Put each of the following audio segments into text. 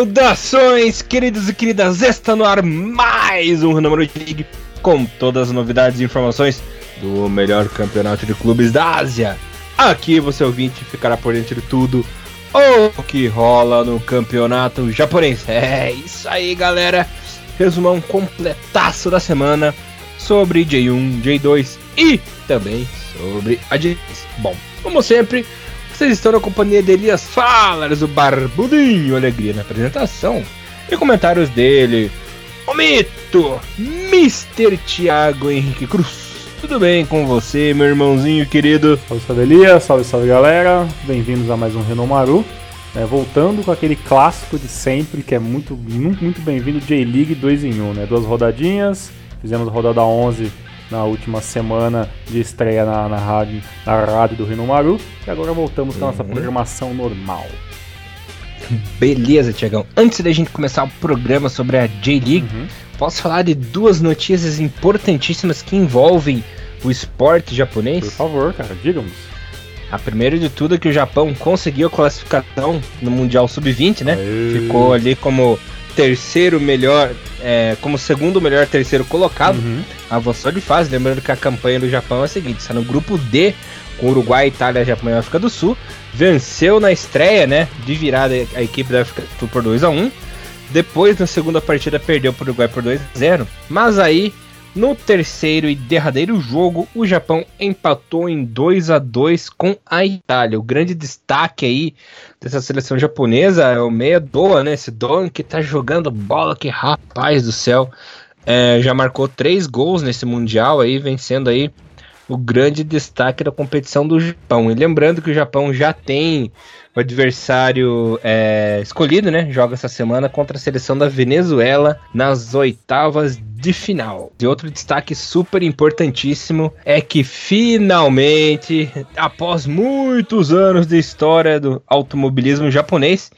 Saudações, queridos e queridas! Está no ar mais um Renamoro League com todas as novidades e informações do melhor campeonato de clubes da Ásia. Aqui você ouvinte ficará por dentro de tudo o que rola no campeonato japonês. É isso aí, galera. Resumão completaço da semana sobre J1, J2 e também sobre a J3. Bom, como sempre, vocês estão na companhia de Elias Falas, o Barbudinho Alegria na apresentação e comentários dele, o mito, Mr. Thiago Henrique Cruz. Tudo bem com você, meu irmãozinho querido? Salve, salve Elias, salve, salve galera, bem-vindos a mais um Renomaru. É, voltando com aquele clássico de sempre, que é muito, muito, muito bem-vindo, J-League 2 em 1, né? Duas rodadinhas, fizemos a rodada 11 na última semana de estreia na, na, rádio, na rádio do Rinomaru. E agora voltamos com a nossa uhum. programação normal. Beleza, Tiagão. Antes da gente começar o programa sobre a J-League, uhum. posso falar de duas notícias importantíssimas que envolvem o esporte japonês? Por favor, cara, digamos. A primeira de tudo é que o Japão conseguiu a classificação no Mundial Sub-20, né? Aê. Ficou ali como terceiro melhor, é, como segundo melhor terceiro colocado, uhum. Avançou de fase. Lembrando que a campanha do Japão é a seguinte: está no grupo D, com Uruguai, Itália, Japão e África do Sul. Venceu na estreia, né? De virada a equipe da África do Sul por 2 a 1 Depois, na segunda partida, perdeu para o Uruguai por 2 a 0 Mas aí no terceiro e derradeiro jogo, o Japão empatou em 2 a 2 com a Itália. O grande destaque aí dessa seleção japonesa é o meia Doa, né? Esse Doan que tá jogando bola, que rapaz do céu. É, já marcou três gols nesse Mundial aí, vencendo aí o grande destaque da competição do Japão. E lembrando que o Japão já tem o adversário é, escolhido, né? Joga essa semana contra a seleção da Venezuela nas oitavas de final. E outro destaque super importantíssimo é que finalmente, após muitos anos de história do automobilismo japonês,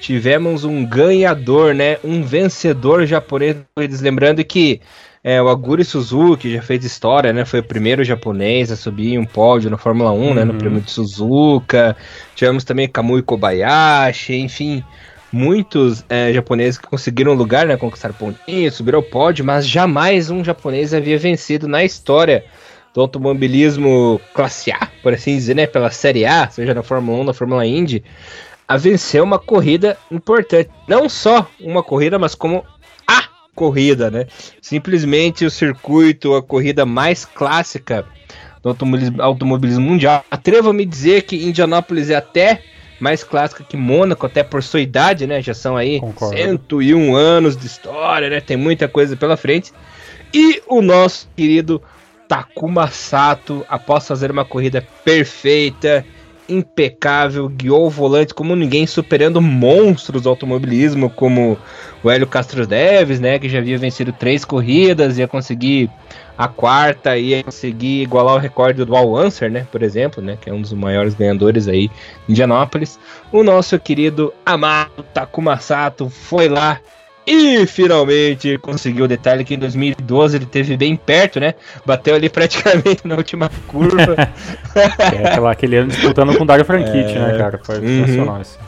tivemos um ganhador, né? Um vencedor japonês. Lembrando que é, o Aguri Suzuki já fez história, né? Foi o primeiro japonês a subir um pódio na Fórmula 1, uhum. né? No uhum. prêmio de Suzuka. Tivemos também Kamui Kobayashi, enfim. Muitos é, japoneses que conseguiram lugar, né? Conquistaram pontinhos, subiram ao pódio, mas jamais um japonês havia vencido na história do automobilismo classe A, por assim dizer, né? Pela Série A, seja na Fórmula 1, na Fórmula Indy, a vencer uma corrida importante. Não só uma corrida, mas como corrida, né? Simplesmente o circuito, a corrida mais clássica do automobilismo, automobilismo mundial. Atrevo-me a dizer que Indianápolis é até mais clássica que Mônaco, até por sua idade, né? Já são aí Concordo. 101 anos de história, né? Tem muita coisa pela frente. E o nosso querido Takuma Sato, após fazer uma corrida perfeita, impecável, guiou o volante como ninguém, superando monstros do automobilismo, como o Hélio Castro Neves, né, que já havia vencido três corridas, ia conseguir a quarta, ia conseguir igualar o recorde do Al Answer, né, por exemplo, né, que é um dos maiores ganhadores aí em Indianápolis. O nosso querido amado Takuma Sato foi lá e finalmente conseguiu o detalhe que em 2012 ele teve bem perto, né? Bateu ali praticamente na última curva. é aquela, aquele ano disputando com o Dario Franchitti, né, é... né, cara? Foi uhum. sensacional isso.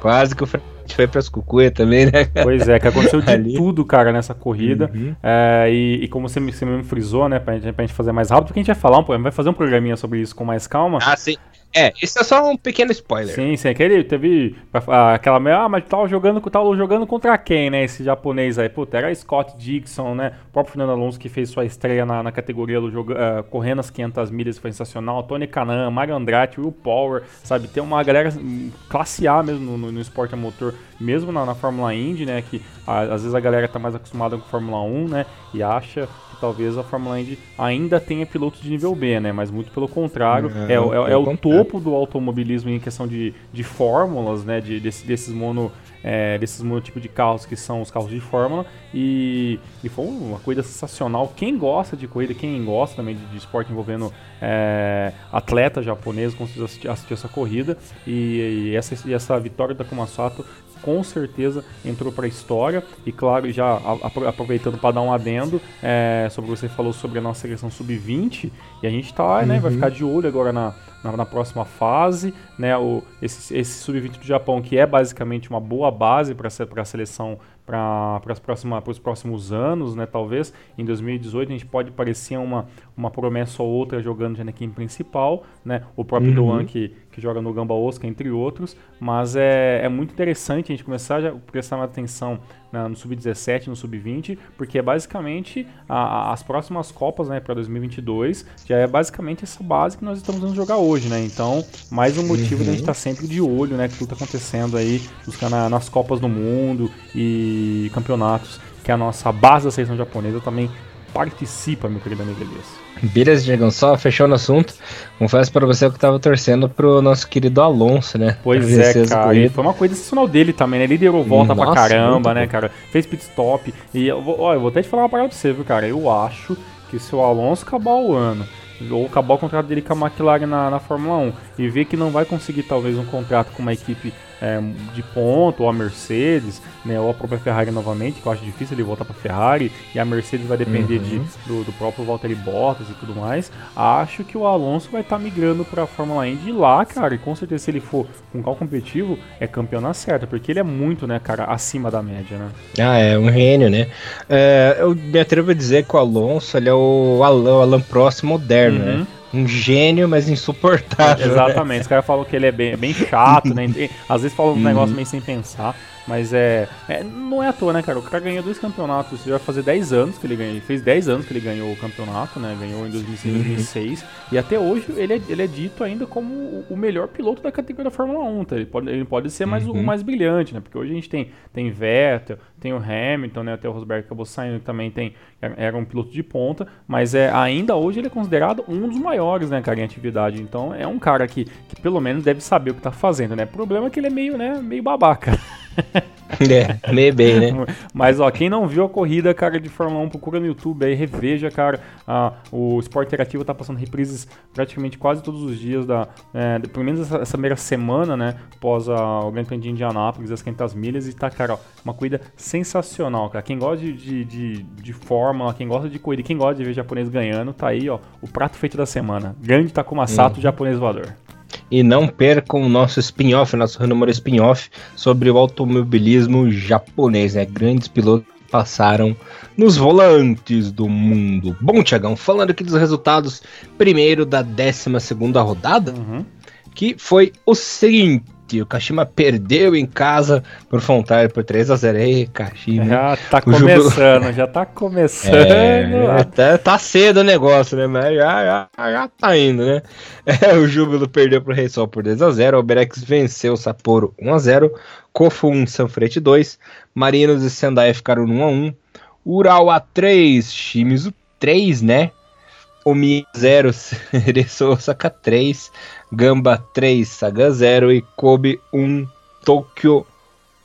Quase que o Franchitti foi pras cucuia também, né? Pois é, que aconteceu de ali. tudo, cara, nessa corrida. Uhum. É, e, e, como você, você mesmo frisou, né, pra gente, pra gente fazer mais rápido, porque a gente vai falar, um, vai fazer um programinha sobre isso com mais calma. Ah, sim. É, isso é só um pequeno spoiler. Sim, sim. Aquele teve aquela meio, ah, mas tava jogando, tava jogando contra quem, né? Esse japonês aí. Puta, era Scott Dixon, né? O próprio Fernando Alonso que fez sua estreia na, na categoria do jogo, uh, correndo as 500 milhas, foi sensacional. Tony Canan, Mario Andrade, Will Power, sabe? Tem uma galera hum, classe A mesmo no, no, no esporte a motor, mesmo na, na Fórmula Indy, né? Que a, às vezes a galera tá mais acostumada com Fórmula 1, né? E acha talvez a Fórmula Indy ainda tenha pilotos de nível B, né? Mas muito pelo contrário, é, é, é, é o topo do automobilismo em questão de, de fórmulas, né? De, desse, desses mono é, desses monotipos de carros que são os carros de Fórmula e, e foi uma corrida sensacional. Quem gosta de corrida, quem gosta também de, de esporte envolvendo é, atleta japonês, conseguiu assistir, assistir, essa corrida e, e, essa, e essa vitória da Kumasato com certeza entrou para a história. E claro, já aproveitando para dar um adendo é, sobre o que você falou sobre a nossa seleção sub-20, e a gente está, uhum. né, vai uhum. ficar de olho agora na, na, na próxima fase, né, o, esse, esse sub-20 do Japão, que é basicamente uma boa base para a seleção para os próximos anos, né? Talvez em 2018 a gente pode parecer uma, uma promessa ou outra jogando de Anakin principal, né? O próprio uhum. Doan que, que joga no Gamba Oscar, entre outros, mas é, é muito interessante a gente começar a prestar mais atenção né, no Sub-17, no Sub-20, porque é basicamente a, a, as próximas Copas né, para 2022 já é basicamente essa base que nós estamos vendo jogar hoje, né? Então, mais um motivo uhum. de a gente estar tá sempre de olho, né? Que tudo está acontecendo aí na, nas Copas do Mundo e campeonatos, que a nossa base da seleção japonesa também participa, meu querido amigo Elias. Beleza, Diegão, só fechou no assunto. Confesso para você que eu tava torcendo pro nosso querido Alonso, né? Pois é, cara. E foi uma coisa excepcional dele também, né? Ele liderou volta Nossa, pra caramba, né, cara? Fez pit stop. E eu vou, ó, eu vou até te falar uma parada pra você, viu, cara? Eu acho que se o Alonso acabar o ano ou acabar o contrato dele com a McLaren na, na Fórmula 1 e ver que não vai conseguir talvez um contrato com uma equipe é, de ponto, ou a Mercedes, né, ou a própria Ferrari novamente, que eu acho difícil ele voltar para Ferrari, e a Mercedes vai depender uhum. de, do, do, próprio Valtteri Bottas e tudo mais. Acho que o Alonso vai estar tá migrando para a Fórmula Indy lá, cara, e com certeza se ele for um carro competitivo, é campeão na certa, porque ele é muito, né, cara, acima da média, né? Ah, é um gênio, né? É, eu me atrevo a dizer que o Alonso ele é o Alan, o Alan Prost moderno, né? uhum. né? Um gênio, mas insuportável. Né? Exatamente. Né? Os caras falam que ele é bem, é bem chato, né? Às vezes falam um uhum. negócio meio sem pensar. Mas é, é, Não é à toa, né, cara? O cara ganhou dois campeonatos. Já vai fazer 10 anos que ele ganhou. Ele fez 10 anos que ele ganhou o campeonato, né? Ganhou em 2006 uhum. 2006. E até hoje ele é, ele é dito ainda como o melhor piloto da categoria da Fórmula 1. Tá? Ele, pode, ele pode ser mais uhum. o mais brilhante, né? Porque hoje a gente tem, tem Vettel, tem o Hamilton, né? Até o Rosberg acabou saindo, que também tem, era um piloto de ponta. Mas é, ainda hoje ele é considerado um dos maiores, né, cara, em atividade. Então é um cara que, que pelo menos deve saber o que tá fazendo, né? O problema é que ele é meio, né, meio babaca. É, meio bem, né? Mas, ó, quem não viu a corrida, cara, de Fórmula 1, procura no YouTube aí, reveja, cara. Ah, o Esporte Interativo tá passando reprises praticamente quase todos os dias, da, é, pelo menos essa, essa, primeira semana, né? Após a, o Grande Prêmio de Indianápolis, as 500 milhas, e tá, cara, ó, uma corrida sensacional, cara. Quem gosta de, de, de, de Fórmula, quem gosta de corrida, quem gosta de ver japonês ganhando, tá aí, ó, o prato feito da semana. Grande Takuma Sato, uhum. japonês voador. E não percam o nosso spin-off, nosso renúmero spin-off sobre o automobilismo japonês, né? Grandes pilotos passaram nos volantes do mundo. Bom, Tiagão, falando aqui dos resultados, primeiro da 12 segunda rodada, uhum. que foi o seguinte, o Kashima perdeu em casa por Fontaine por 3 a 0 Ei, Kashima. Já tá começando, jubilo... já tá começando. É, até tá cedo o negócio, né? Mas já, já, já tá indo, né? É, o Júbilo perdeu pro Rei Sol por 2 a 0 O Berex venceu o Sapporo 1 a 0 Kofu 1, Sanfrete 2. Marinos e Sendai ficaram no 1 a 1 Ural A3, Shimizu 3, né? Omi 0, Cereço Osaka 3. Gamba 3, Saga 0 e Kobe 1, Tokyo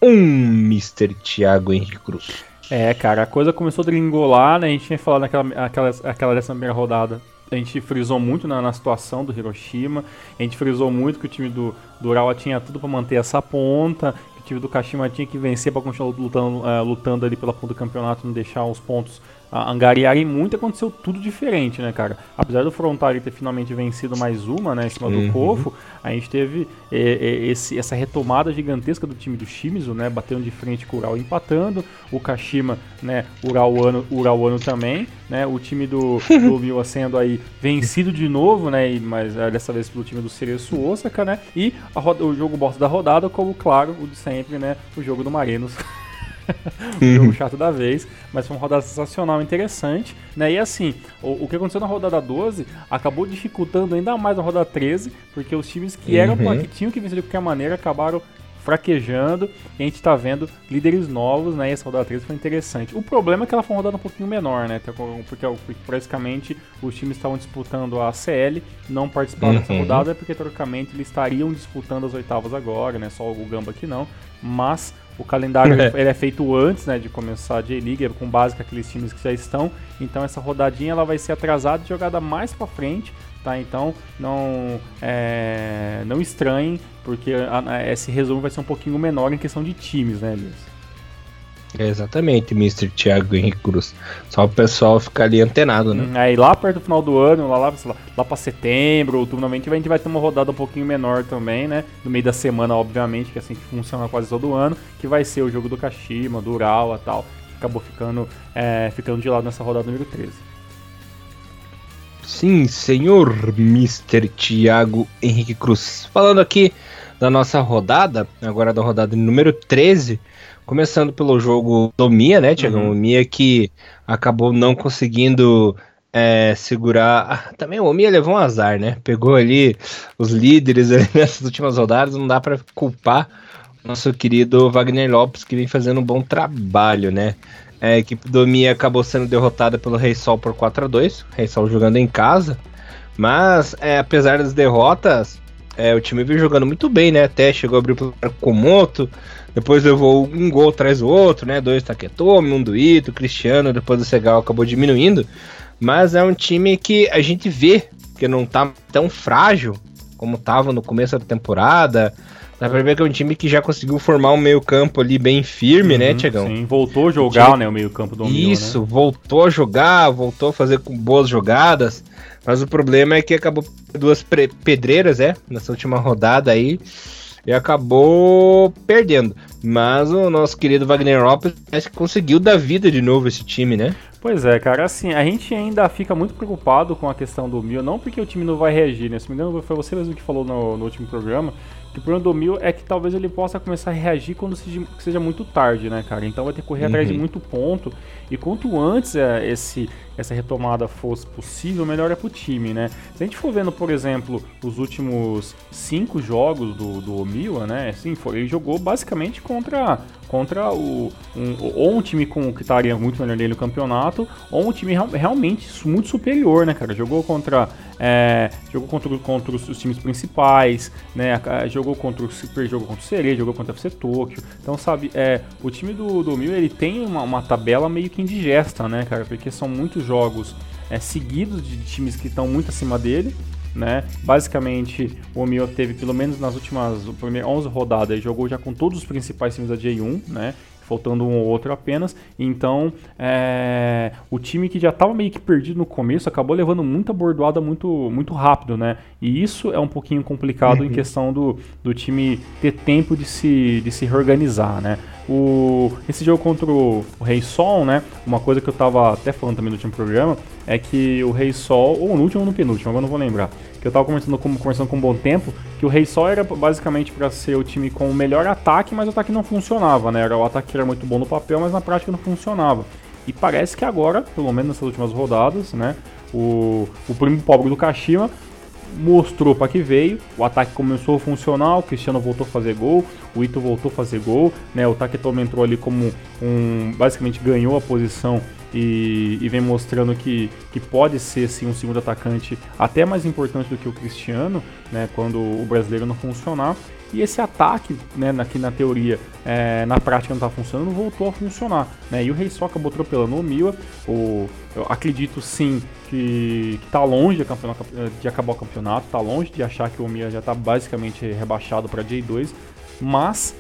1, Mr. Thiago Henrique Cruz. É, cara, a coisa começou a dringolar, né? A gente tinha falado naquela aquela, aquela décima primeira rodada. A gente frisou muito na, na, situação do Hiroshima. A gente frisou muito que o time do, do Urawa tinha tudo para manter essa ponta. Que o time do Kashima tinha que vencer para continuar lutando, uh, lutando ali pela ponta do campeonato, não deixar os pontos angariarem muito, aconteceu tudo diferente, né, cara? Apesar do Frontari ter finalmente vencido mais uma, né, em cima uhum. do Kofo, a gente teve é, é, esse, essa retomada gigantesca do time do Shimizu, né, batendo de frente com o Ural empatando, o Kashima, né, Urauano, Urauano também, né, o time do, do Miwa sendo aí vencido de novo, né, mas é, dessa vez pelo time do Cereço Osaka, né, e roda, o jogo bosta da rodada, como claro, o de sempre, né, o jogo do Marinos. o jogo chato da vez, mas foi uma rodada sensacional, interessante, né? E assim, o, o, que aconteceu na rodada 12 acabou dificultando ainda mais a rodada 13, porque os times que eram uhum. que tinham que vencer de qualquer maneira acabaram fraquejando e a gente está vendo líderes novos, né? E essa rodada 13 foi interessante. O problema é que ela foi uma rodada um pouquinho menor, né? Porque, porque basicamente os times estavam disputando a CL, não participaram uhum. dessa rodada porque teoricamente eles estariam disputando as oitavas agora, né? Só o Gamba aqui não, mas o calendário é. ele é feito antes né, de começar a J-League, com base com aqueles times que já estão. Então essa rodadinha ela vai ser atrasada e jogada mais para frente, tá? Então não, é, não estranhem, porque a, a, esse resumo vai ser um pouquinho menor em questão de times, né, Elias? Exatamente, Mr. Thiago Henrique Cruz. Só o pessoal ficar ali antenado, né? Hum, aí lá perto do final do ano, lá, lá, lá, lá para setembro, outubro, normalmente a gente vai ter uma rodada um pouquinho menor também, né? No meio da semana, obviamente, que é assim que funciona quase todo ano, que vai ser o jogo do Kashima, do Urawa e tal. Acabou ficando, é, ficando de lado nessa rodada número 13. Sim, senhor Mr. Thiago Henrique Cruz. Falando aqui da nossa rodada, agora da rodada número 13, Começando pelo jogo do Mia, né, Tiago? Uhum. O Mia que acabou não conseguindo é, segurar. Ah, também o Mia levou um azar, né? Pegou ali os líderes ali nessas últimas rodadas, não dá para culpar nosso querido Wagner Lopes, que vem fazendo um bom trabalho, né? É, a equipe do Mia acabou sendo derrotada pelo Rei Sol por 4 a 2 Rei Sol jogando em casa. Mas, é, apesar das derrotas, é, o time veio jogando muito bem, né? Até chegou a abrir o Komoto, depois levou um gol atrás do outro, né? Dois Taketomi, um do Ito, Cristiano, depois o Segal acabou diminuindo. Mas é um time que a gente vê que não tá tão frágil como tava no começo da temporada. Dá pra ver que é um time que já conseguiu formar um meio-campo ali bem firme, né, uhum, né, Tiagão? Sim, voltou a jogar, time... né, o meio-campo do Isso, né? voltou a jogar, voltou a fazer com boas jogadas. Mas o problema é que acabou duas pedreiras, é, nessa última rodada aí e acabou perdendo. Mas o nosso querido Wagner Lopes acho que conseguiu dar vida de novo esse time, né? Pois é, cara, assim, a gente ainda fica muito preocupado com a questão do Mil, não porque o time não vai reagir, né? Se me engano, foi você mesmo que falou no, no último programa, que o problema do Mil é que talvez ele possa começar a reagir quando seja, seja muito tarde, né, cara? Então vai ter que correr uhum. atrás de uhum. muito ponto. E quanto antes é, esse, essa retomada fosse possível, melhor é pro time, né? Se a gente for vendo, por exemplo, os últimos cinco jogos do, do Omiwa, né? Assim, foi, ele jogou basicamente contra, contra o, um, ou um time com, que estaria muito melhor nele no campeonato, ou um time real, realmente muito superior, né, cara? Jogou contra é, jogou contra, contra os, os, times principais, né? Jogou contra o Super, jogou contra o Sereia, jogou contra o FC Tokyo. Então, sabe, é, o time do, do Mil ele tem uma, uma, tabela meio que indigesta, né, cara? Porque são muitos jogos é, seguidos de times que estão muito acima dele. Né? Basicamente, o Mil teve pelo menos nas últimas 11 rodadas, jogou já com todos os principais times da J1, né? faltando um ou outro apenas. Então, é, o time que já estava meio que perdido no começo acabou levando muita bordoada muito, muito rápido, né? E isso é um pouquinho complicado uhum. em questão do, do time ter tempo de se, de se reorganizar, né? O, esse jogo contra o, o Rei Sol, né? Uma coisa que eu estava até falando também no último programa é que o Rei Sol, ou no último ou no penúltimo, agora não vou lembrar, que eu estava conversando com, conversando com um bom tempo, que o Rei Sol era basicamente para ser o time com o melhor ataque, mas o ataque não funcionava, né? Era o ataque que era muito bom no papel, mas na prática não funcionava. E parece que agora, pelo menos nessas últimas rodadas, né? O, o primo pobre do Kashima mostrou para que veio. O ataque começou a funcionar, o Cristiano voltou a fazer gol, o Ito voltou a fazer gol, né? O Taketomi entrou ali como um, basicamente ganhou a posição e, e, vem mostrando que, que pode ser sim um segundo atacante até mais importante do que o Cristiano, né? Quando o brasileiro não funcionar. E esse ataque, né, aqui na teoria, é, na prática não está funcionando, voltou a funcionar. Né? E o Rei só acabou atropelando o Mila. O, eu acredito sim que está longe de, de, acabar o campeonato, está longe de achar que o Mila já está basicamente rebaixado para J2, mas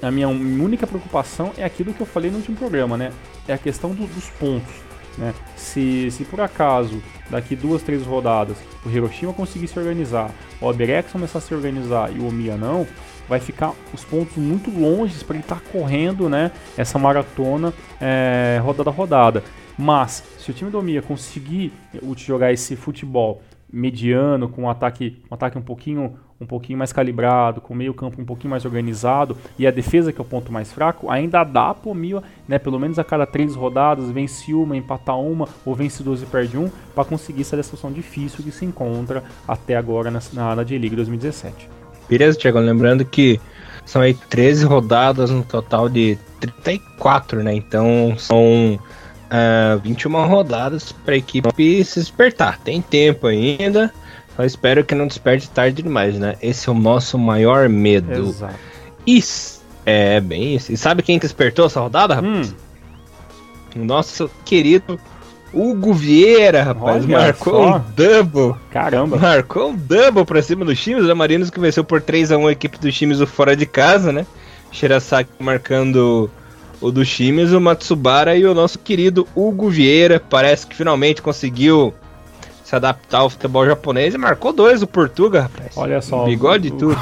a minha única preocupação é aquilo que eu falei no último programa, né? É a questão do, dos pontos. Né? Se, se por acaso, daqui duas, três rodadas, o Hiroshima conseguir se organizar, o Alberex começar a se organizar e o Omiya não, vai ficar os pontos muito longe para ele estar tá correndo né, essa maratona é, rodada a rodada. Mas, se o time do Omiya conseguir jogar esse futebol mediano, com um ataque, um ataque um pouquinho um pouquinho mais calibrado, com meio campo um pouquinho mais organizado e a defesa que é o ponto mais fraco, ainda dá pro Mila, né, pelo menos a cada três rodadas, vence uma, empata uma, ou vence duas e perde um, para conseguir essa situação difícil que se encontra até agora na, na, na J-League 2017. Beleza, Thiago, lembrando que são aí 13 rodadas no total de 34, né, então são... Uh, 21 rodadas para a equipe se despertar. Tem tempo ainda. Só espero que não desperte tarde demais, né? Esse é o nosso maior medo. Exato. Isso. É, bem isso. E sabe quem que despertou essa rodada, rapaz? Hum. O nosso querido Hugo Vieira, rapaz, Olha marcou só. um double. Caramba. Marcou um double pra cima do Chimes, da Marinos que venceu por 3 a 1 a equipe do Chimes fora de casa, né? Shirasaki marcando o do Chimes, o Matsubara e o nosso querido Hugo Vieira. Parece que finalmente conseguiu se adaptar ao futebol japonês e marcou dois o Portuga, rapaz. Olha só. bigode e tudo.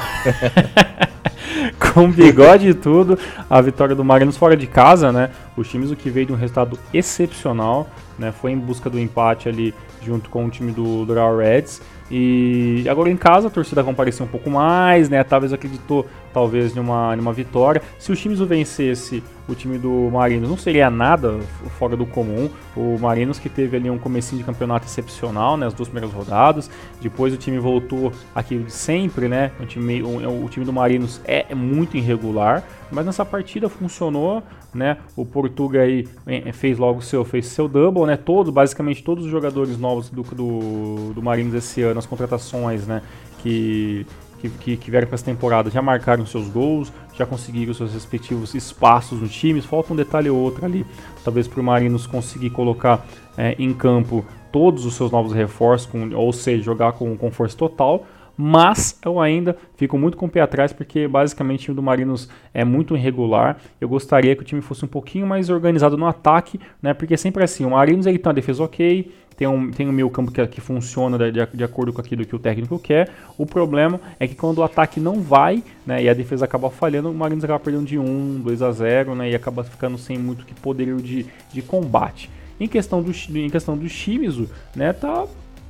com bigode e tudo, a vitória do Marinos fora de casa, né? O Shimizu que veio de um resultado excepcional, né? Foi em busca do empate ali junto com o time do, Real Reds. E agora em casa a torcida compareceu um pouco mais, né? Talvez acreditou talvez numa, numa vitória. Se o Shimizu vencesse o time do Marinos, não seria nada fora do comum. O Marinos que teve ali um comecinho de campeonato excepcional, né? As duas primeiras rodadas. Depois o time voltou aquilo de sempre, né? O time, o, o time do Marinos é muito irregular, mas nessa partida funcionou, né? O Portuga aí fez logo seu, fez seu double, né? Todos, basicamente todos os jogadores novos do, do, do esse ano, as contratações, né? Que que, que, vieram para essa temporada já marcaram seus gols, já conseguiram seus respectivos espaços nos times. Falta um detalhe ou outro ali, talvez para o Marinos conseguir colocar é, em campo todos os seus novos reforços, com, ou seja, jogar com, com força total mas eu ainda fico muito com o pé atrás porque basicamente o time do Marinos é muito irregular. Eu gostaria que o time fosse um pouquinho mais organizado no ataque, né? Porque sempre assim, o Marinos ele tem uma defesa ok, tem um, tem um meio campo que, que funciona de, de, acordo com aquilo que o técnico quer. O problema é que quando o ataque não vai, né, e a defesa acaba falhando, o Marinos acaba perdendo de 1, 2 a 0, né, e acaba ficando sem muito que poderio de, de combate. Em questão do, em questão do Shimizu, né, tá,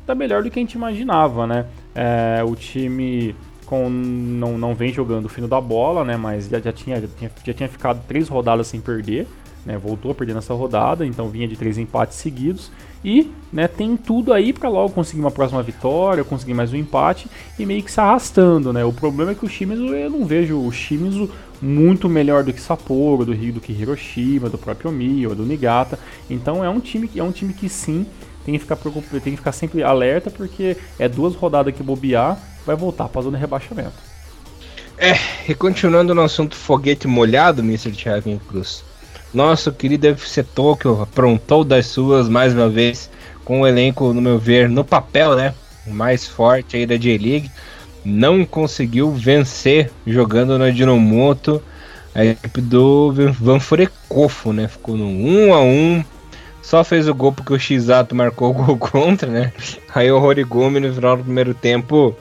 tá melhor do que a gente imaginava, né? É, o time com, não, não vem jogando o fino da bola, né, mas já, já, tinha, já, tinha, já tinha ficado três rodadas sem perder, né, voltou a perder nessa rodada, então vinha de três empates seguidos e né, tem tudo aí para logo conseguir uma próxima vitória, conseguir mais um empate e meio que se arrastando, né? O problema é que o Shimizu, eu não vejo o Shimizu muito melhor do que Sapporo, do, do que Hiroshima, do próprio Mio, do Nigata. Então é um time que é um time que sim tem que ficar tem que ficar sempre alerta porque é duas rodadas que bobear, vai voltar para zona de rebaixamento. É, e continuando no assunto foguete molhado, Mr. Thiago Cruz. Nosso querido FC Tokyo aprontou das suas mais uma vez com o elenco, no meu ver, no papel, né? O mais forte aí da J-League. Não conseguiu vencer jogando no Dinomoto a equipe do Van Furecofo, né? Ficou no 1 a 1 Só fez o gol porque o X-Ato marcou o gol contra, né? Aí o Horigumi no final do primeiro tempo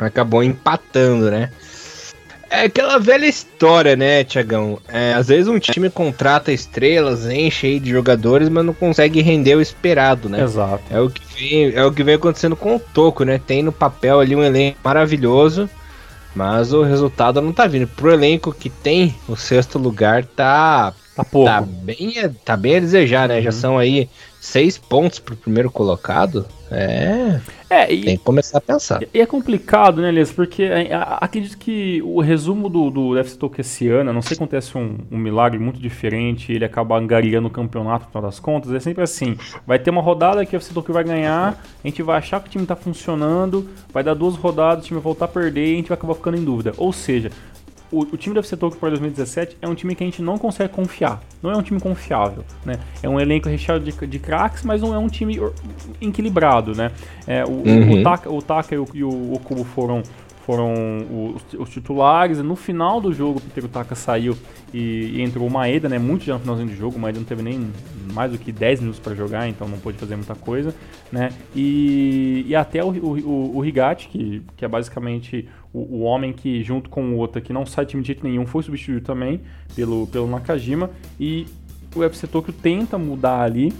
acabou empatando, né? É aquela velha história, né, Tiagão? É, às vezes um time contrata estrelas, enche aí de jogadores, mas não consegue render o esperado, né? Exato. É o que vem, é o que vem acontecendo com o Toco, né? Tem no papel ali um elenco maravilhoso, mas o resultado não tá vindo. Pro elenco que tem o sexto lugar, tá. Tá pouco. Tá bem, tá bem a desejar, né? Uhum. Já são aí seis pontos pro primeiro colocado. É. É, e, tem que começar a pensar. E é complicado, né, Elias? Porque é, acredito que o resumo do, do FC Tokyo esse ano, a não sei se acontece um, um, milagre muito diferente, ele acaba angariando o campeonato no final das contas, é sempre assim. Vai ter uma rodada que o FC Tokyo vai ganhar, a gente vai achar que o time tá funcionando, vai dar duas rodadas, o time vai voltar a perder e a gente vai acabar ficando em dúvida. Ou seja, o, o, time do FC Tokyo para 2017 é um time que a gente não consegue confiar. Não é um time confiável, né? É um elenco recheado de, de craques, mas não é um time equilibrado, né? É, o, uhum. o, Taka, o Taka e o, e o Okubo foram foram os, os, titulares. No final do jogo, o Peter Taka saiu e, e, entrou o Maeda, né? Muito já no finalzinho do jogo. O Maeda não teve nem mais do que 10 minutos para jogar, então não pôde fazer muita coisa, né? E, e até o, o, o Higachi, que, que é basicamente o, o, homem que, junto com o outro que não sai time de jeito nenhum, foi substituído também pelo, pelo Nakajima. E o UFC Tokyo tenta mudar ali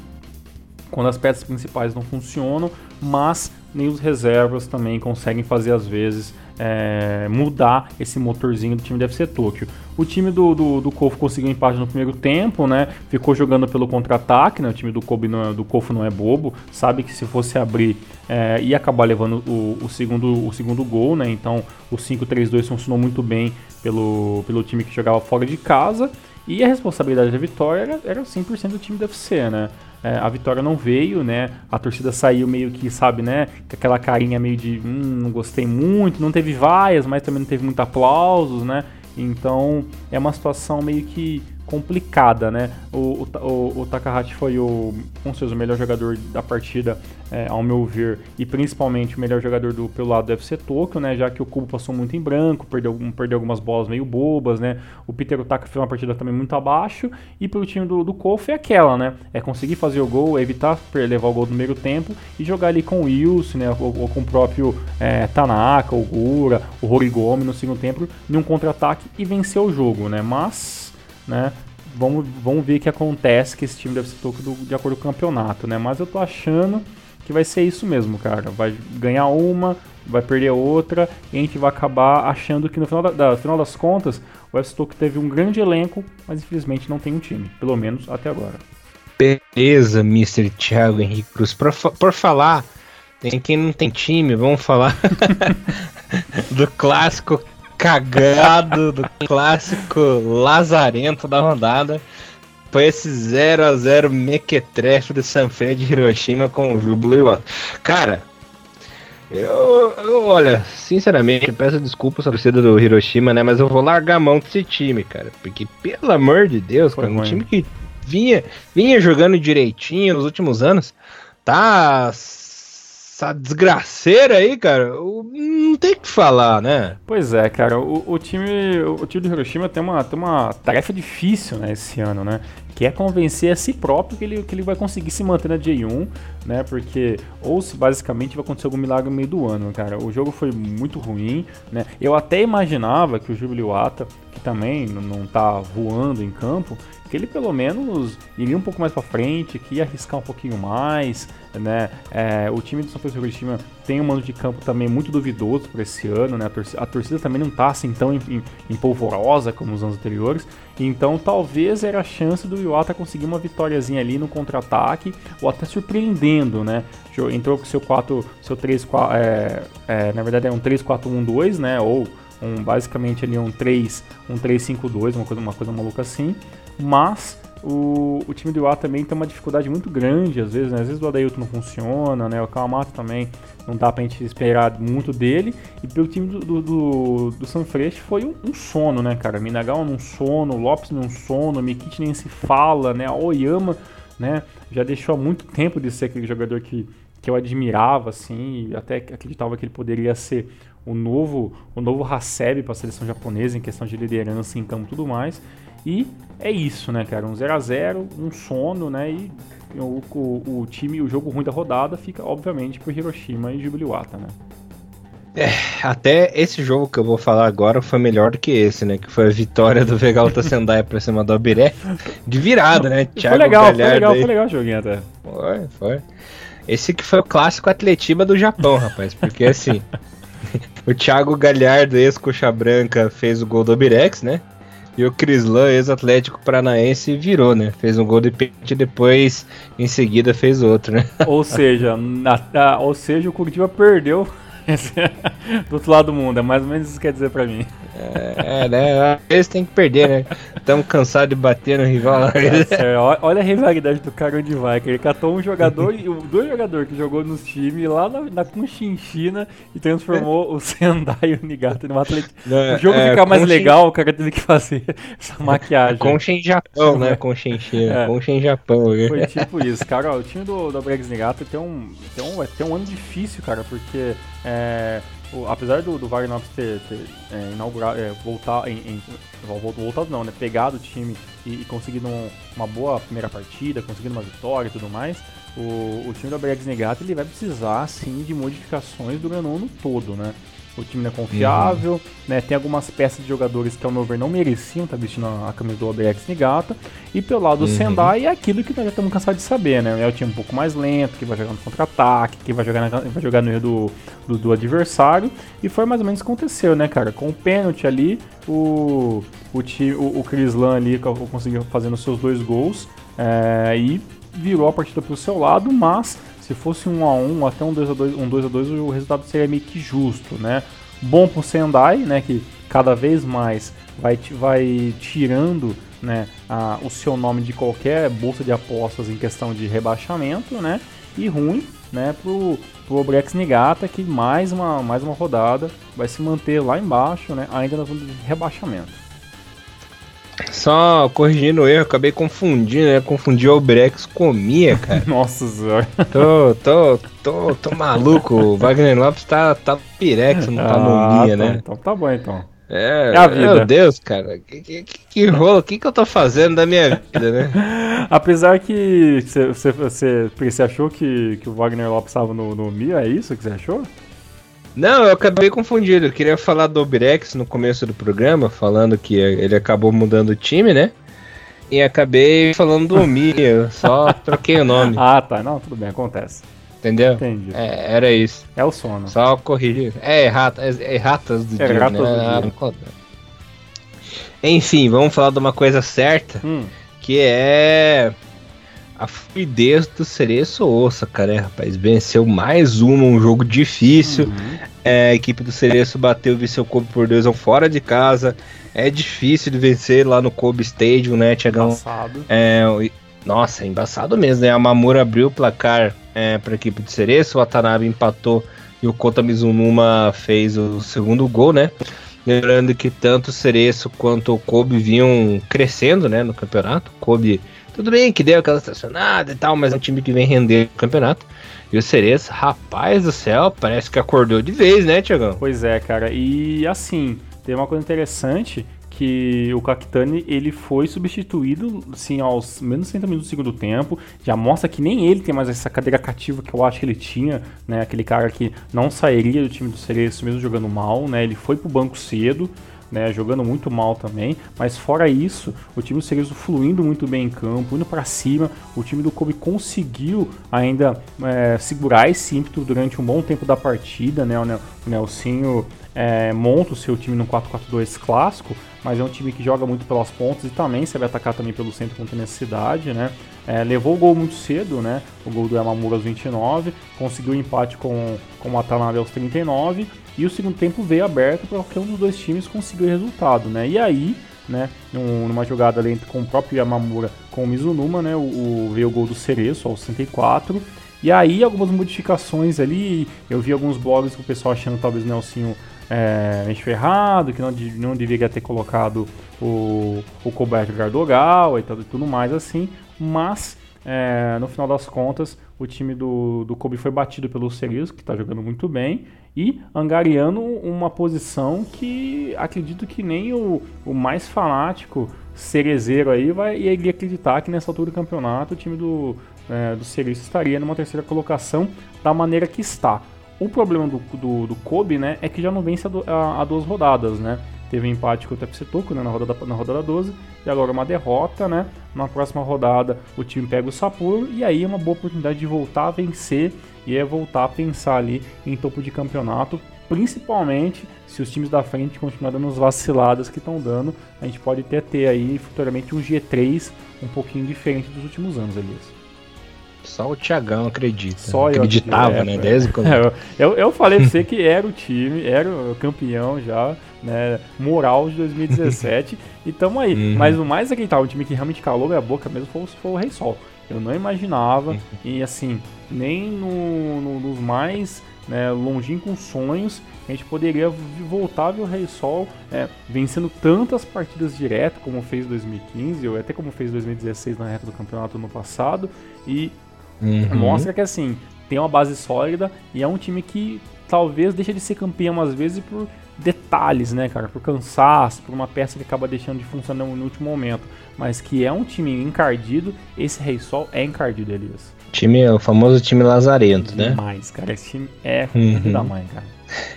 quando as peças principais não funcionam, mas nem os reservas também conseguem fazer às vezes é, mudar esse motorzinho do time do FC Tokyo. O time do, do, do Kofu conseguiu empate no primeiro tempo, né? Ficou jogando pelo contra-ataque, né? O time do, Kobe não é, do Kofu não é bobo, sabe que se fosse abrir é, ia acabar levando o, o, segundo, o segundo gol, né? Então o 5-3-2 funcionou muito bem pelo, pelo time que jogava fora de casa. E a responsabilidade da vitória era, era 100% do time do FC, né? É, a vitória não veio, né? A torcida saiu meio que, sabe, né? Com aquela carinha meio de, hum, não gostei muito. Não teve vaias, mas também não teve muito aplausos, né? Então é uma situação meio que complicada, né? O, o, o Takahashi foi o, com certeza, o melhor jogador da partida, é, ao meu ver, e principalmente o melhor jogador do, pelo lado do FC Tokyo, né? Já que o Kubo passou muito em branco, perdeu, perdeu algumas bolas meio bobas, né? O Peter Otaka fez uma partida também muito abaixo, e pelo time do, do Kofi é aquela, né? É conseguir fazer o gol, evitar levar o gol no meio tempo e jogar ali com o Wilson, né? Ou, ou com o próprio é, Tanaka, o Gura, o Horigomi no segundo tempo, em um contra-ataque e vencer o jogo, né? Mas né? Vamos, vamos ver o que acontece que esse time deve ser toco do, de acordo com o campeonato, né? Mas eu tô achando que vai ser isso mesmo, cara. Vai ganhar uma, vai perder outra, e a gente vai acabar achando que no final, da, da final das contas, o Stoke teve um grande elenco, mas infelizmente não tem um time, pelo menos até agora. Beleza, Mr. Thiago Henrique Cruz. Por, por falar, tem quem não tem time, vamos falar do clássico cagado do clássico lazarento da rodada. Foi esse 0x0 mequetrefe do Sanfrecce de Hiroshima com o Júbilo Cara, eu, eu, olha, sinceramente, peço desculpas à torcida do Hiroshima, né? Mas eu vou largar a mão desse time, cara. Porque, pelo amor de Deus, cara, um time que vinha, vinha jogando direitinho nos últimos anos, tá essa desgraceira aí, cara, não tem o que falar, né? Pois é, cara, o, o, time o time do Hiroshima tem uma, tem uma tarefa difícil, né, esse ano, né? Que é convencer a si próprio que ele, que ele vai conseguir se manter na J1, né? Porque, ou se basicamente vai acontecer algum milagre no meio do ano, cara. O jogo foi muito ruim, né? Eu até imaginava que o Jubiluata, que também não tá voando em campo, que ele pelo menos iria um pouco mais para frente, que ia arriscar um pouquinho mais, né? É, o time do São Paulo Hiroshima tem um mando de campo também muito duvidoso para esse ano, né? A torcida, a torcida, também não tá assim tão empolvorosa como nos anos anteriores, então talvez era a chance do Iwata conseguir uma vitóriazinha ali no contra-ataque, ou até surpreendendo, né? Entrou com seu 4, seu 3, 4, é, é, na verdade é um 3-4-1-2, né? Ou um, basicamente ali um 3, um 3-5-2, uma coisa, uma coisa maluca assim mas o, o time do Iwata também tem uma dificuldade muito grande, às vezes, né? Às vezes o Adailton não funciona, né? O Kawamoto também não dá pra gente esperar muito dele. E pelo time do, do, do, do foi um, um, sono, né, cara? Minagawa num sono, Lopes num sono, Mikichi nem se fala, né? A Oyama, né? Já deixou há muito tempo de ser aquele jogador que, que eu admirava, assim, e até acreditava que ele poderia ser o novo, o novo Hasebe para a seleção japonesa em questão de liderança em campo e tudo mais. E é isso, né, cara? Um 0 a 0 um sono, né? E o, o, o time, o jogo ruim da rodada fica, obviamente, pro Hiroshima e Jubiluata, né? É, até esse jogo que eu vou falar agora foi melhor do que esse, né? Que foi a vitória do Vegalta Sendai pra cima do Abiré. De virada, né? Thiago foi legal, Galhardo foi legal, aí. foi legal o joguinho até. Foi, foi. Esse que foi o clássico atletiba do Japão, rapaz. Porque assim, o Thiago Galhardo, ex-coxa branca, fez o gol do Abirex, né? E o Crislan, ex-Atlético Paranaense, virou, né? Fez um gol de pênalti e depois, em seguida, fez outro, né? Ou seja, na, a, ou seja, o Curitiba perdeu do outro lado do mundo. É mais ou menos isso que quer dizer pra mim. É, é né? Às vezes tem que perder, né? Estamos cansados de bater no rival. É, olha a rivalidade do cara onde vai. Que ele catou um jogador, dois jogadores que jogou nos times lá na, na Conchinchina e transformou o Sendai e o Nigata no atleta. O jogo é, ficar mais Conchin... legal, o cara teve que fazer essa maquiagem. Conchin Japão, né? Conchinchina. É. Conchin Japão. Né? Foi tipo isso. Cara, ó, o time do, do Bregs Nigata tem um, tem, um, tem um ano difícil, cara, porque é, o, apesar do, do Wagner ter, ter é, inaugurado, é, voltar, em, em, voltado não, né, pegado o time e, e conseguido um, uma boa primeira partida, conseguindo uma vitória e tudo mais, o, o time do Bregs Negato ele vai precisar sim de modificações do ano todo, né? O time não é confiável, uhum. né? Tem algumas peças de jogadores que, ao meu ver, não mereciam estar vestindo a camisa do OBX Nigata. E pelo lado do uhum. Sendai é aquilo que nós já estamos cansados de saber, né? É o time um pouco mais lento, que vai jogar no contra-ataque, que vai jogar, na, vai jogar no erro do, do, do, adversário. E foi mais ou menos o que aconteceu, né, cara? Com o pênalti ali, o, o, time, o, o Chris Lan ali conseguiu fazendo seus dois gols. É, e virou a partida para o seu lado, mas se fosse um a um, até um 2 a 2, um 2 a 2, o resultado seria meio que justo, né? Bom pro Sendai, né, que cada vez mais vai, vai tirando né, a, o seu nome de qualquer bolsa de apostas em questão de rebaixamento, né? E ruim, né, pro, pro Obrex Nigata, que mais uma, mais uma rodada vai se manter lá embaixo, né, ainda na zona de rebaixamento. Só corrigindo o erro, acabei confundindo, né? Confundi o Brex com Mia, cara. Nossa senhora. Tô, tô, tô, tô maluco. O Wagner Lopes tá, tá Pirex, não tá Ah, no Mia, tá, né? Então tá bom então. É, É a vida. meu Deus, cara. Que, que, que, rolo, o que, que eu tô fazendo da minha vida, né? Apesar que você, você, você, você achou que, que o Wagner Lopes estava no, no Mia, é isso que você achou? Não, eu acabei confundindo. Eu queria falar do Obrex no começo do programa, falando que ele acabou mudando o time, né? E acabei falando do Mi, eu só troquei o nome, Ah, tá. Não, tudo bem, acontece. entendeu? Entendi. É, era isso. É o sono. Só corrigir. É, errata, é, erratas do dia, Erratas né? do dia. Enfim, vamos falar de uma coisa certa, Hum, que é a fluidez do Cereço Ossa, cara, é, rapaz. Venceu mais uma, um jogo difícil. uhum. É, a equipe do Cereço bateu o Viseu Kobe por 2 fora de casa. É difícil de vencer lá no Kobe Stadium, né, Tiagão? Passado. É, nossa, é embaçado mesmo, né? A Mamura abriu o placar é, para a equipe do Cereço, o Watanabe empatou e o Kota Mizunuma fez o segundo gol, né? Lembrando que tanto o Cereço quanto o Kobe vinham crescendo, né, no campeonato. O Kobe, tudo bem que deu aquela estacionada e tal, mas é um time que vem render no campeonato. E o Cereço, rapaz do céu, parece que acordou de vez, né, Tiagão? Pois é, cara. E assim, tem uma coisa interessante que o Kakitani ele foi substituído assim aos menos 60 minutos do segundo tempo. Já mostra que nem ele tem mais essa cadeira cativa que eu acho que ele tinha, né? Aquele cara que não sairia do time do Cereço mesmo jogando mal, né? Ele foi pro banco cedo. Né, jogando muito mal também, mas fora isso, o time do Cerezo fluindo muito bem em campo, indo para cima, o time do Kobe conseguiu ainda é, segurar esse ímpeto durante um bom tempo da partida, né, o Nel- o Nelsinho é, monta o seu time no 4-4-2 clássico, mas é um time que joga muito pelas pontas e também sabe atacar também pelo centro quando tem necessidade, né? É, levou o gol muito cedo, né? O gol do Yamamura aos 29, conseguiu empate com, com o Watanabe aos 39 e o segundo tempo veio aberto para qualquer um dos dois times conseguir o resultado, né? E aí, né, num- numa jogada ali com o próprio Yamamura com o Mizunuma, né? O, o- veio o gol do Cereço aos 64 e aí algumas modificações ali, eu vi alguns blogs com o pessoal achando talvez o Nelsinho é, meio ferrado, que não, não deveria ter colocado o, o Coberto Gardogal e tudo, tudo mais assim, mas é, no final das contas o time do, do Kobe foi batido pelo Cerezo, que está jogando muito bem, e angariando uma posição que acredito que nem o, o mais fanático cerezeiro aí vai iria acreditar que nessa altura do campeonato o time do, é, do Cerezo estaria numa terceira colocação da maneira que está. O problema do, do, do Kobe, né, é que já não vence a, a- a duas rodadas, né? Teve um empate com o FC né, na, rodada, na rodada 12 e agora uma derrota, né? Na próxima rodada o time pega o Sapporo e aí é uma boa oportunidade de voltar a vencer e é voltar a pensar ali em topo de campeonato, principalmente se os times da frente continuarem dando as vaciladas que estão dando, a gente pode até ter aí futuramente um G3 um pouquinho diferente dos últimos anos, Elias. Só o Tiagão acredita. Só eu Acreditava, acredito, né? é, Desde quando. É, eu, eu falei pra você que era o time, era o campeão já, né? Moral de 2017. e tamo aí. Uhum. Mas o mais acreditável, o time que realmente calou minha boca mesmo foi, o- foi o Rei Sol. Eu não imaginava, Uhum. e assim, nem no, no- nos mais né, longínquos sonhos, a gente poderia voltar a ver o Rei Sol é, vencendo tantas partidas direto, como fez em 2015, ou até como fez em 2016 na reta do campeonato no passado, e Uhum. mostra que assim tem uma base sólida e é um time que talvez deixa de ser campeão às vezes por detalhes, né, cara, por cansaço, por uma peça que acaba deixando de funcionar no último momento, mas que é um time encardido. Esse Rei Sol é encardido, Elias. Time, o famoso time lazarento, né? Demais, cara. Esse time é Uhum. da mãe, cara.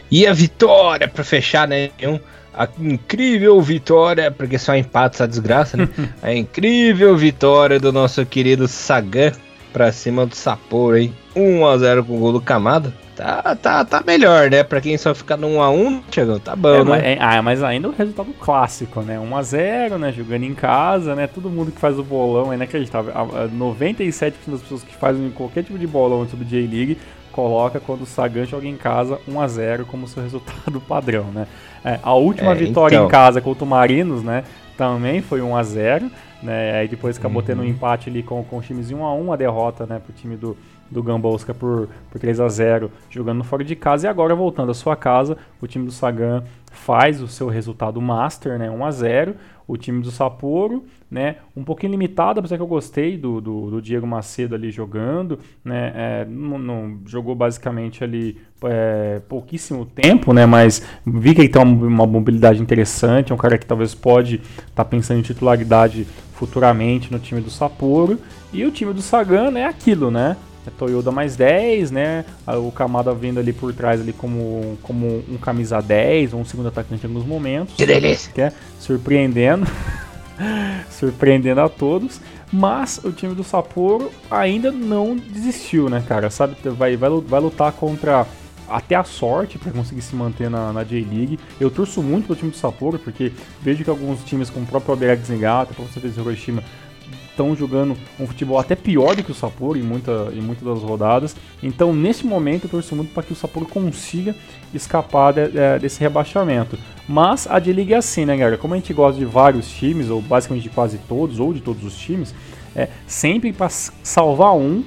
E a vitória pra fechar, né? Um, a incrível vitória, porque só empate essa desgraça, né? a incrível vitória do nosso querido Sagan pra cima do Sapporo, hein? 1x0 com o gol do Camada. Tá, tá, tá melhor, né? Pra quem só fica no 1x1, Thiagão, tá bom, É, né? mas, é- ah, mas ainda o resultado clássico, né? 1x0, né? Jogando em casa, né? Todo mundo que faz o bolão é inacreditável. A- a 97% das pessoas que fazem qualquer tipo de bolão sobre J-League coloca quando o Sagan joga em casa 1x0 como seu resultado padrão, né? É, a última É, vitória então. em casa contra o Marinos, né? Também foi 1x0, né? Aí depois acabou Uhum. tendo um empate ali com, com o times em 1x1, a derrota, né? Pro time do, do Gambosca por, por 3 a 0 jogando fora de casa. E agora, voltando à sua casa, o time do Sagan faz o seu resultado master, né, 1 a 0 o time do Sapporo, né, um pouquinho limitado, apesar que eu gostei do, do, do Diego Macedo ali jogando, né, é, não, não, jogou basicamente ali é, pouquíssimo tempo, né, mas vi que ele tem uma, uma mobilidade interessante, é um cara que talvez pode estar tá pensando em titularidade futuramente no time do Sapporo, e o time do Sagan é aquilo, né, é Toyota mais 10, né? O Kamada vindo ali por trás ali como, como um camisa 10 ou um segundo atacante em alguns momentos. Que delícia! Que é surpreendendo. surpreendendo a todos. Mas o time do Sapporo ainda não desistiu, né, cara? Sabe, vai, vai, vai lutar contra até a sorte para conseguir se manter na, J-League. Eu torço muito pro time do Sapporo, porque vejo que alguns times, como o próprio Oberag Zingata, o próprio Hiroshima, estão jogando um futebol até pior do que o Sapporo em, muita, em muitas das rodadas. Então, nesse momento, eu torço muito para que o Sapporo consiga escapar de, de, desse rebaixamento. Mas a D-League é assim, né, galera? Como a gente gosta de vários times, ou basicamente de quase todos, ou de todos os times, é, sempre para salvar um,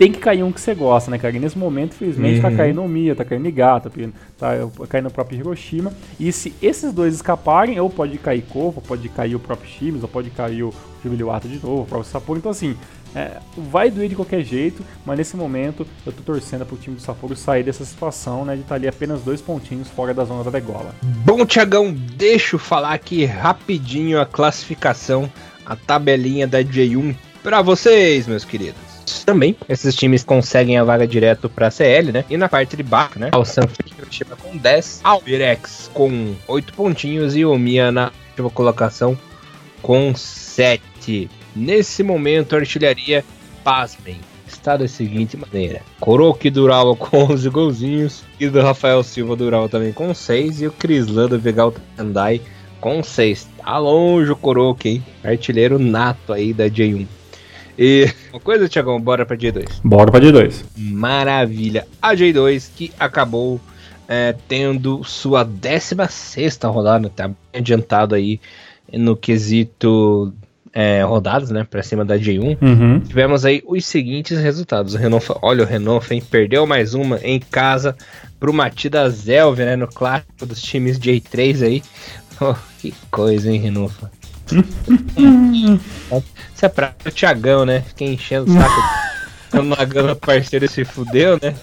tem que cair um que você gosta, né, cara? E nesse momento, infelizmente, tá uhum. tá caindo o Mia, tá caindo Nigata, tá caindo o próprio Hiroshima. E se esses dois escaparem, ou pode cair Kovo, pode cair o próprio Shimes, ou pode cair o Jubiliwata de novo, o próprio Sapporo. Então, assim, é, vai doer de qualquer jeito, mas nesse momento eu tô torcendo pro time do Sapporo sair dessa situação, né, de estar tá ali apenas dois pontinhos fora da zona da degola. Bom, Tiagão, deixa eu falar aqui rapidinho a classificação, a tabelinha da J1 para vocês, meus queridos também. Esses times conseguem a vaga direto para CL, né? E na parte de baixo, né? O Sanfrecce Hiroshima com 10, Albirex com 8 pontinhos e o Mia na última colocação com 7. Nesse momento, a artilharia, pasmem, está da seguinte maneira: Coroque Dural com 11 golzinhos, e do Rafael Silva Dural também com 6, e o Crislan do Vegal Tandai com 6. Tá longe o Coroque, hein? Artilheiro nato aí da J1. E uma coisa, Tiagão, bora pra J2. Bora pra J2. Maravilha. A J2 que acabou é, tendo sua 16 rodada, tá adiantado aí no quesito é, rodadas, né, pra cima da J1. Uhum. Tivemos aí os seguintes resultados. O Renault, olha, o Renault hein, perdeu mais uma em casa pro Matida Zelve, né, no clássico dos times J3 aí. Oh, que coisa, hein, Renault? Isso é pra o Thiagão, né? Fiquei enchendo o saco. Quando o Nagano parceiro se fudeu, né?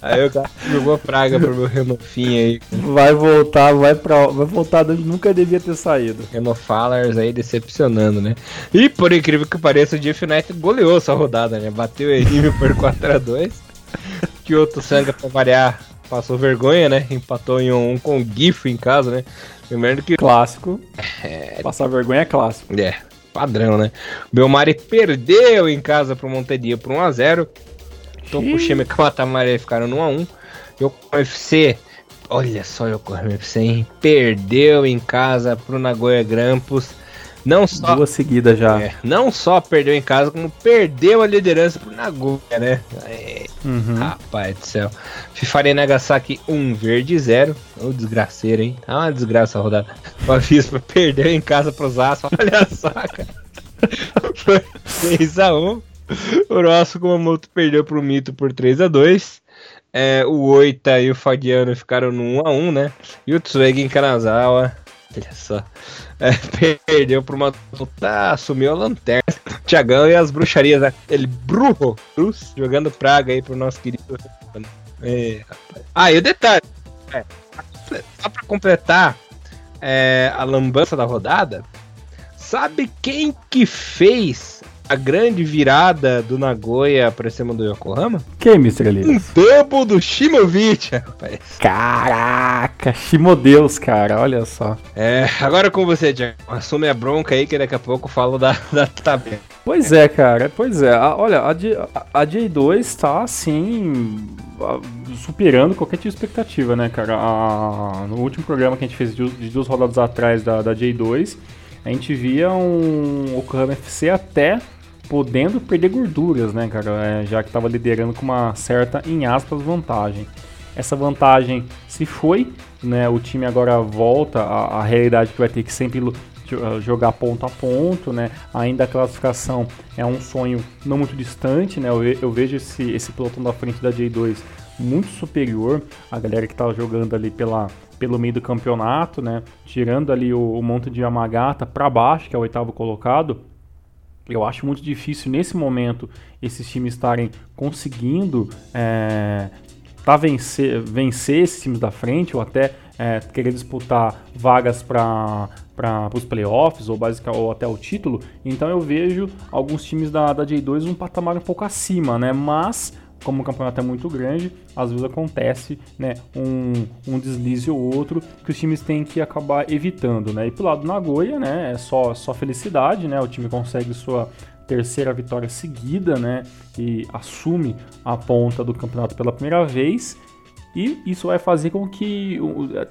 Aí o cara jogou praga pro meu Renofinho aí. Vai voltar, vai pra. Vai voltar onde nunca devia ter saído. Renofalers aí decepcionando, né? E por incrível que pareça, o Jeff Knight goleou essa rodada, né? Bateu o Enime por 4x2. Que outro sangue pra variar passou vergonha, né? Empatou em um, um com o Gifo em casa, né? Lembrando que. Clássico. É... Passar vergonha é clássico. É, padrão, né? O Belmari perdeu em casa pro Montedia por 1x0. Então o Shime e o Matamari ficaram no 1x1. E o UFC, olha só o UFC, hein? Perdeu em casa pro Nagoya Grampus não só, Duas seguidas já. É, não só perdeu em casa, como perdeu a liderança pro Nagoya, né? É, uhum. Rapaz do céu. Fifari Nagasaki 1, verde 0. Ô, oh, desgraceiro, hein? Tá uma desgraça a rodada. O Avispa perdeu em casa pros Aço. Olha só, cara. Foi 6x1. O Rosso Kumamoto perdeu pro Mito por 3x2. É, o Oita e o Fagiano ficaram no 1x1, né? E o Tsuegi em Kanazawa. Olha só. É, perdeu para uma tá, assumiu a lanterna. Tiagão e as bruxarias, né? ele bruxo, Bruce, jogando praga aí pro nosso querido. É, ah, e o detalhe, é, só para completar é, a lambança da rodada, sabe quem que fez a grande virada do Nagoya pra cima do Yokohama? Quem, Mr. Elias? Um double do Shimovic, rapaz. Caraca, Shimodeus, cara, olha só. É, agora com você, Jack. Assume a bronca aí que daqui a pouco eu falo da, da tabela. Pois é, cara, pois é. A, olha, a, a, a J2 tá assim. superando qualquer tipo de expectativa, né, cara? A, no último programa que a gente fez de, de duas rodadas atrás da, da J2, a gente via um Yokohama FC até podendo perder gorduras, né, cara? É, já que estava liderando com uma certa, em aspas, vantagem. Essa vantagem se foi, né? O time agora volta à, à realidade que vai ter que sempre jogar ponto a ponto, né? Ainda a classificação é um sonho não muito distante, né? Eu, vejo esse, esse pelotão da frente da J2 muito superior à galera que estava jogando ali pela, pelo meio do campeonato, né? Tirando ali o, o monte de Yamagata para baixo, que é o oitavo colocado. Eu acho muito difícil nesse momento esses times estarem conseguindo é, para vencer, vencer esses times da frente ou até é, querer disputar vagas para os playoffs ou, basic, ou até o título, então eu vejo alguns times da, da J2 um patamar um pouco acima, né? Mas como o campeonato é muito grande, às vezes acontece né, um, um deslize ou outro que os times têm que acabar evitando. Né? E pro lado do Nagoya, né, é só, só felicidade, né? O time consegue sua terceira vitória seguida, né? E assume a ponta do campeonato pela primeira vez e isso vai fazer com que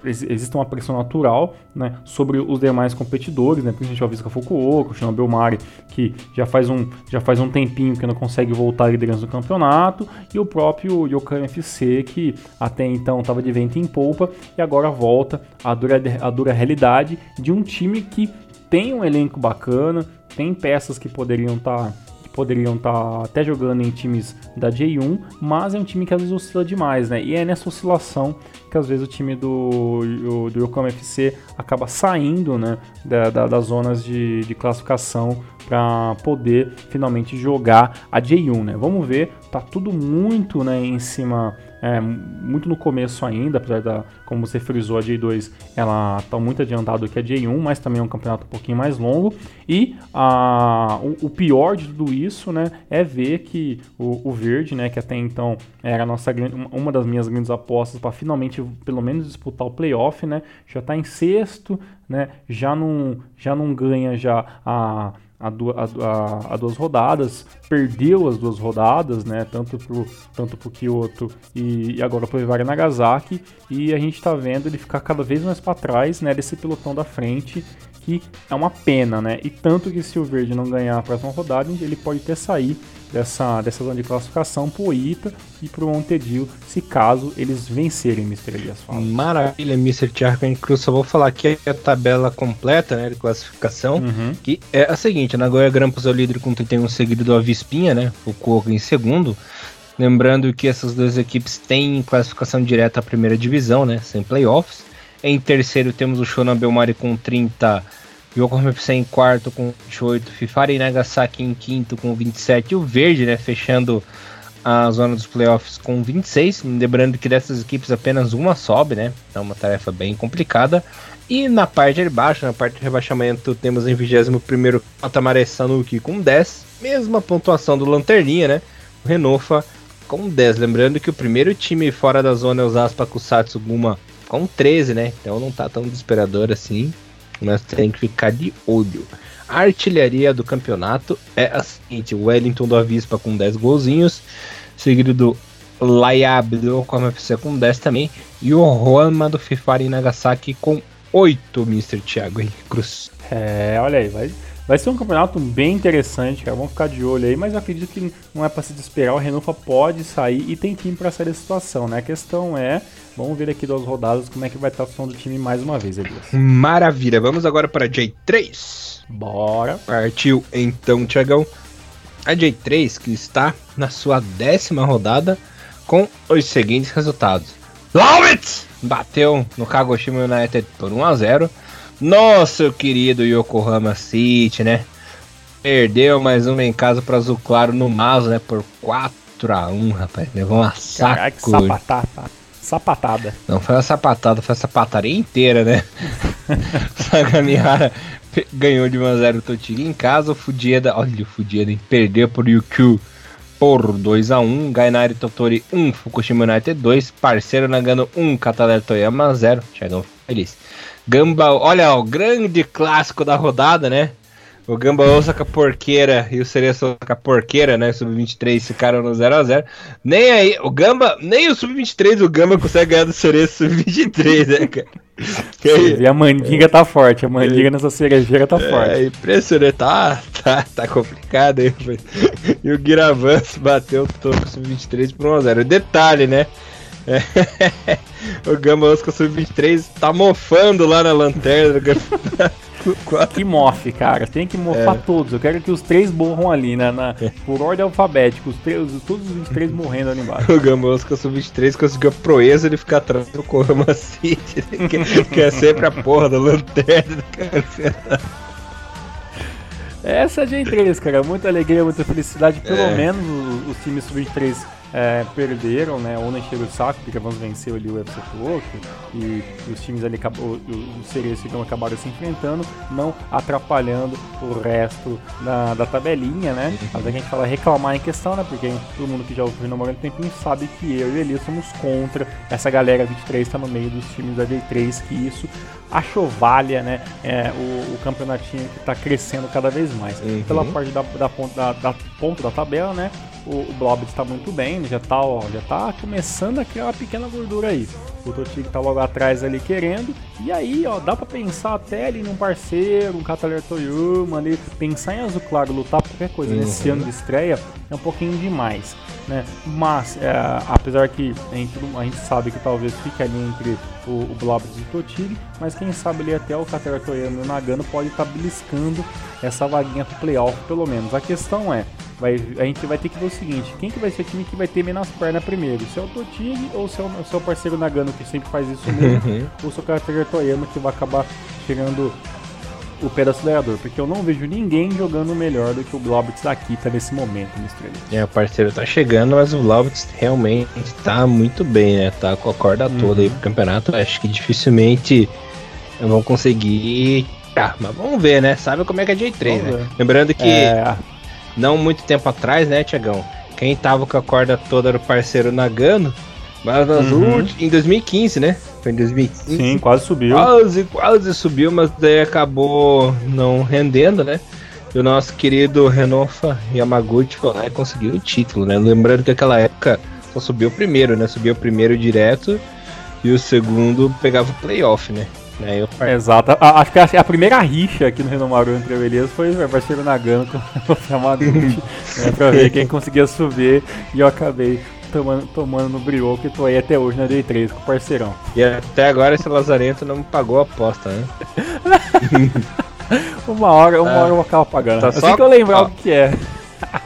exista uma pressão natural né, sobre os demais competidores, né, principalmente o Visca Fukuoka, o Shino Belmari, que já faz, um, já faz um tempinho que não consegue voltar à liderança do campeonato, e o próprio Yokan FC, que até então estava de vento em polpa e agora volta à dura, à dura realidade de um time que tem um elenco bacana, tem peças que poderiam estar. Tá poderiam estar tá até jogando em times da J1, mas é um time que às vezes oscila demais, né? E é nessa oscilação que às vezes o time do, do Yokohama FC acaba saindo né, da, da, das zonas de, de classificação para poder finalmente jogar a J1, né? Vamos ver, tá tudo muito né, em cima é, muito no começo ainda, apesar da, como você frisou, a J2 ela está muito adiantado que a J1, mas também é um campeonato um pouquinho mais longo. E a, o, o pior de tudo isso, né, é ver que o, o, Verde, né, que até então era nossa, uma das minhas grandes apostas para finalmente, pelo menos, disputar o playoff, né, já está em sexto, né, já não, já não ganha já a a, a, a, duas rodadas, perdeu as duas rodadas, né? Tanto pro, tanto pro Kyoto e, e agora pro Ivari Nagasaki. E a gente está vendo ele ficar cada vez mais para trás, né? Desse pelotão da frente, que é uma pena, né? E tanto que se o Verde não ganhar a próxima rodada, ele pode até sair dessa, dessa zona de classificação pro Ita e pro Montedio, se caso eles vencerem Mr. Elias fala. Maravilha, Mr. Thiago Cruz. Só vou falar aqui a tabela completa né, de classificação, uhum. que é a seguinte, Nagoya Grampus é o líder com 31 seguido do Avispinha, né? O Coco em segundo. Lembrando que essas duas equipes têm classificação direta à primeira divisão, né? Sem playoffs. Em terceiro temos o Shonan Belmari com 30 Yokohama FC em quarto com 28, Fifari Nagasaki em quinto com 27 e o Verde, né, fechando a zona dos playoffs com 26. Lembrando que dessas equipes apenas uma sobe, né? É uma tarefa bem complicada. E na parte de baixo, na parte de rebaixamento, temos em 21 Patamare Sanuki com 10. Mesma pontuação do Lanterninha, né? O Renofa com 10. Lembrando que o primeiro time fora da zona é o Zaspa Kusatsu Guma com 13, né? Então não tá tão desesperador assim mas tem que ficar de olho. A artilharia do campeonato é a seguinte: Wellington do Avispa com 10 golzinhos, seguido do Layab do Oklahoma FC com 10 também, e o Roma do Fifari Nagasaki com 8, Mr. Thiago Henrique Cruz. É, olha aí, vai, vai ser um campeonato bem interessante, cara. Vamos ficar de olho aí, mas acredito que não é para se desesperar. O Renufa pode sair e tem time para sair da situação, né? A questão é Vamos ver aqui duas rodadas como é que vai estar o som do time mais uma vez, Elias. Maravilha, vamos agora para a J3. Bora. Partiu então, Tiagão. A J3 que está na sua décima rodada com os seguintes resultados. Lowitz bateu no Kagoshima United por 1 a 0. Nosso querido Yokohama City, né? Perdeu mais uma em casa para Azul Claro no Maso, né? Por 4 a 1, rapaz. Levou uma saco. Caraca, sapatata. Sapatada. Não foi uma sapatada, foi a sapataria inteira, né? Sagamihara ganhou de 1x0 o Totiri em casa. O Fudieda, olha o Fudieda, perdeu por Yukyu por 2x1. Gainari Totori 1, Fukushima United 2. Parceiro Nagano 1, Katalera Toyama 0. Chegou feliz. Gamba, olha o grande clássico da rodada, né? O Gamba Osaka Porqueira e o Cereço Osaka Porqueira, né? Sub-23 ficaram no 0x0. Nem aí, o Gamba, nem o Sub-23 o Gamba consegue ganhar do Cereço Sub-23, né, cara? E a mandinga tá forte, a mandinga nessa cerejeira tá é, forte. É impressionante, tá, tá, tá complicado aí. E o Giravans bateu o topo Sub-23 por 1x0. Detalhe, né? É, o Gamba Osaka Sub-23 tá mofando lá na lanterna do Que mofe, cara. Tem que mofar é. todos. Eu quero que os três morram ali, né? Na, é. Por ordem alfabética. Os três, todos os 23 morrendo ali embaixo. O Gamosca sub-23 conseguiu a proeza de ficar atrás do Corama City. que, que é sempre a porra da lanterna cara. Essa é a G3, cara. Muita alegria, muita felicidade. Pelo é. menos os, os times sub-23 é, perderam, né? Ou não encheram o saco, porque vamos vencer ali o UFC Toco e, e os times ali, os seres acabaram se enfrentando, não atrapalhando o resto da, da tabelinha, né? Mas a gente fala reclamar em questão, né? Porque todo mundo que já ouviu namorando tempinho sabe que eu e Eli somos contra essa galera 23 tá no meio dos times da D3, que isso achovalha, né? É, o, o campeonatinho que está crescendo cada vez mais. Uhum. Pela parte da, da, ponta, da, da ponta da tabela, né? O, o Blob está muito bem, já está já tá começando a criar uma pequena gordura aí. O Totig tá logo atrás ali querendo. E aí, ó, dá pra pensar até ali num parceiro, um Cataler Toyama ali. Pensar em Azul Claro, lutar por qualquer coisa uhum. nesse ano de estreia é um pouquinho demais. Né? Mas, é, apesar que a gente, a gente, sabe que talvez fique ali entre o, o e o Totig, mas quem sabe ali até o Katara Toyama e o Nagano pode estar tá beliscando essa vaguinha playoff, pelo menos. A questão é, vai, a gente vai ter que ver o seguinte: quem que vai ser o time que vai ter menos perna primeiro? Se é o Totig ou se é o, seu parceiro Nagano que sempre faz isso mesmo, uhum. ou se é o Katara Toyama que vai acabar tirando o pé do acelerador, porque eu não vejo ninguém jogando melhor do que o Globitz daqui tá nesse momento, Mr. É, o parceiro tá chegando, mas o Globitz realmente tá muito bem, né? Tá com a corda uhum. toda aí pro campeonato. Acho que dificilmente vão conseguir. Ah, mas vamos ver, né? Sabe como é que é J3, vamos né? Ver. Lembrando que é... não muito tempo atrás, né, Tiagão? Quem tava com a corda toda era o parceiro Nagano. Mas nas uhum. últimas, em 2015, né? Foi em 2015. Sim, quase subiu. Quase, quase subiu, mas daí acabou não rendendo, né? E o nosso querido Renofa Yamaguchi foi lá e conseguiu o título, né? Lembrando que aquela época só subiu o primeiro, né? Subiu o primeiro direto e o segundo pegava o playoff, né? É, eu... Exato. Acho que a, primeira rixa aqui no Renomaru entre o Elias foi o parceiro Nagano com o Yamaguchi, né? Pra ver quem conseguia subir e eu acabei tomando, tomando no Brioco que tô aí até hoje na D3 com o parceirão. E até agora esse Lazarento não me pagou a aposta, né? uma hora, uma ah, hora eu vou acabar pagando. Tá assim que eu lembrar o que é.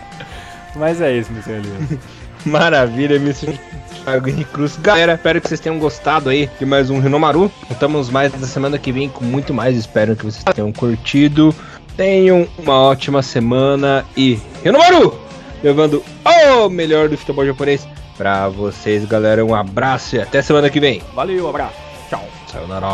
Mas é isso, senhor Elias. Maravilha, Mr. Thiago Cruz. Galera, espero que vocês tenham gostado aí de mais um Renomaru. Estamos mais na semana que vem com muito mais. Espero que vocês tenham curtido. Tenham uma ótima semana e Renomaru! Levando o melhor do futebol japonês pra vocês, galera. Um abraço e até semana que vem. Valeu, um abraço. Tchau. Sayonara.